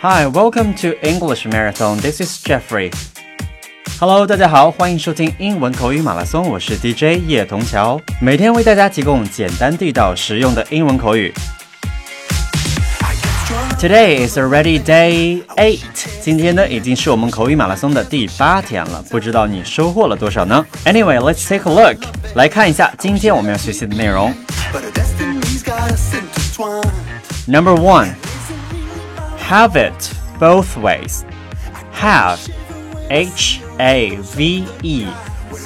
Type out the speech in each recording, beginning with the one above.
Hi, welcome to English Marathon. This is Jeffrey. Hello，大家好，欢迎收听英文口语马拉松，我是 DJ 叶童桥，每天为大家提供简单地道、实用的英文口语。Today is already day eight。今天呢，已经是我们口语马拉松的第八天了。不知道你收获了多少呢？Anyway, let's take a look。来看一下今天我们要学习的内容。Number one, Have it both ways. Have, H A V E,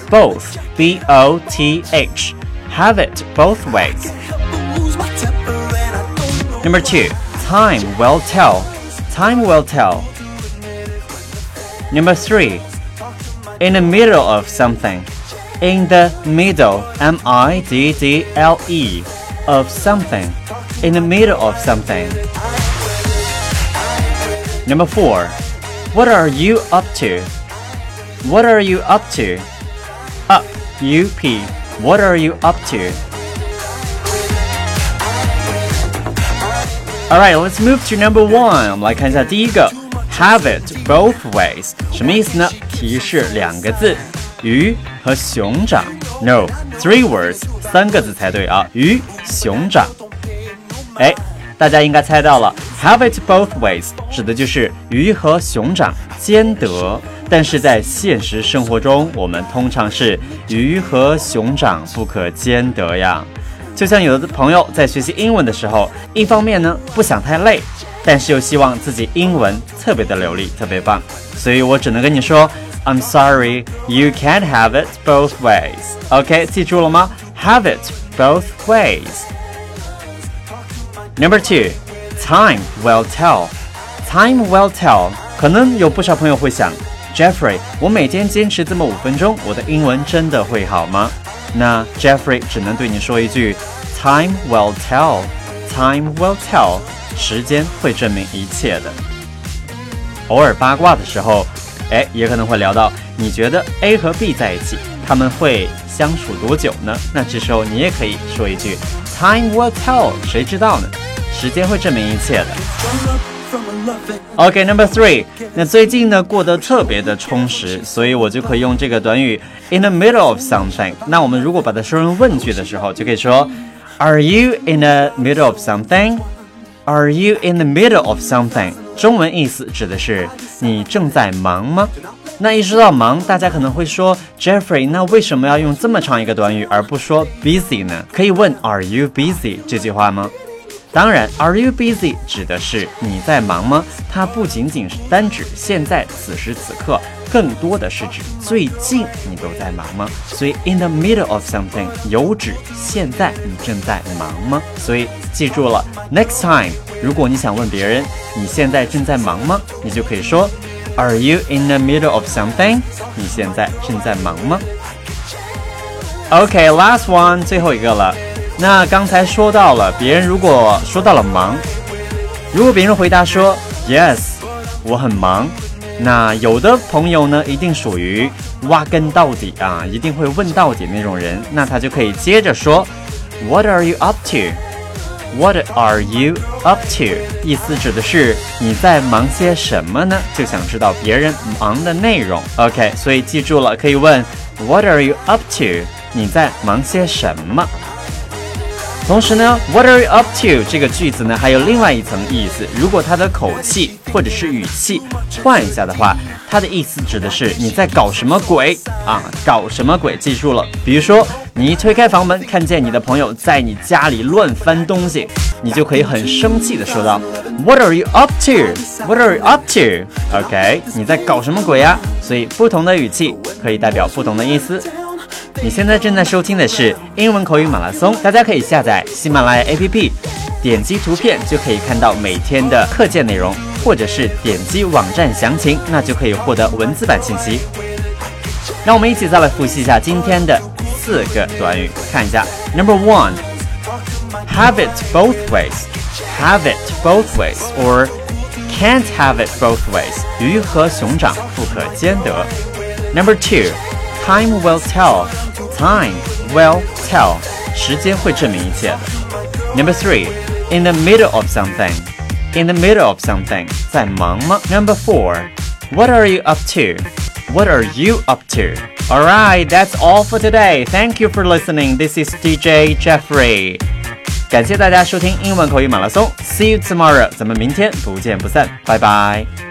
both, B O T H. Have it both ways. Number two. Time will tell. Time will tell. Number three. In the middle of something. In the middle. M I D D L E. Of something. In the middle of something. Number four. What are you up to? What are you up to? Up. U P. What are you up to? Alright, let's move to number one. 我们来看一下第一个，have it both ways，什么意思呢？提示两个字，鱼和熊掌。No，three words，三个字才对啊，鱼熊掌。哎， 大家应该猜到了，have it both ways 指的就是鱼和熊掌兼得。但是在现实生活中，我们通常是鱼和熊掌不可兼得呀。就像有的朋友在学习英文的时候，一方面呢不想太累，但是又希望自己英文特别的流利、特别棒，所以我只能跟你说，I'm sorry, you can't have it both ways. OK，记住了吗？Have it both ways. Number two, time will tell. Time will tell. 可能有不少朋友会想，Jeffrey，我每天坚持这么五分钟，我的英文真的会好吗？那 Jeffrey 只能对你说一句：Time will tell. Time will tell. 时间会证明一切的。偶尔八卦的时候，哎，也可能会聊到，你觉得 A 和 B 在一起，他们会相处多久呢？那这时候你也可以说一句：Time will tell. 谁知道呢？时间会证明一切的。OK，Number three，那最近呢过得特别的充实，所以我就可以用这个短语 in the middle of something。那我们如果把它说成问句的时候，就可以说 Are you in the middle of something？Are you in the middle of something？中文意思指的是你正在忙吗？那一说到忙，大家可能会说 Jeffrey，那为什么要用这么长一个短语而不说 busy 呢？可以问 Are you busy 这句话吗？当然，Are you busy 指的是你在忙吗？它不仅仅是单指现在此时此刻，更多的是指最近你都在忙吗？所以 in the middle of something 有指现在你正在忙吗？所以记住了，next time 如果你想问别人你现在正在忙吗？你就可以说 Are you in the middle of something？你现在正在忙吗？OK，last one 最后一个了。那刚才说到了，别人如果说到了忙，如果别人回答说 Yes，我很忙，那有的朋友呢，一定属于挖根到底啊，一定会问到底那种人，那他就可以接着说 What are you up to？What are you up to？意思指的是你在忙些什么呢？就想知道别人忙的内容。OK，所以记住了，可以问 What are you up to？你在忙些什么？同时呢，What are you up to？这个句子呢还有另外一层意思。如果它的口气或者是语气换一下的话，它的意思指的是你在搞什么鬼啊？搞什么鬼？记住了。比如说，你一推开房门，看见你的朋友在你家里乱翻东西，你就可以很生气的说道：What are you up to？What are you up to？OK，你在搞什么鬼呀？所以不同的语气可以代表不同的意思。你现在正在收听的是英文口语马拉松，大家可以下载喜马拉雅 APP，点击图片就可以看到每天的课件内容，或者是点击网站详情，那就可以获得文字版信息。让我们一起再来复习一下今天的四个短语，看一下。Number one，have it both ways，have it both ways，or can't have it both ways，鱼和熊掌不可兼得。Number two。Time will tell. Time will tell. 时间会证明一切的。Number three, in the middle of something. in the middle of something，在忙吗？Number four, what are you up to? What are you up to? Alright, that's all for today. Thank you for listening. This is DJ Jeffrey. 感谢大家收听英文口语马拉松。See you tomorrow. 咱们明天不见不散。拜拜。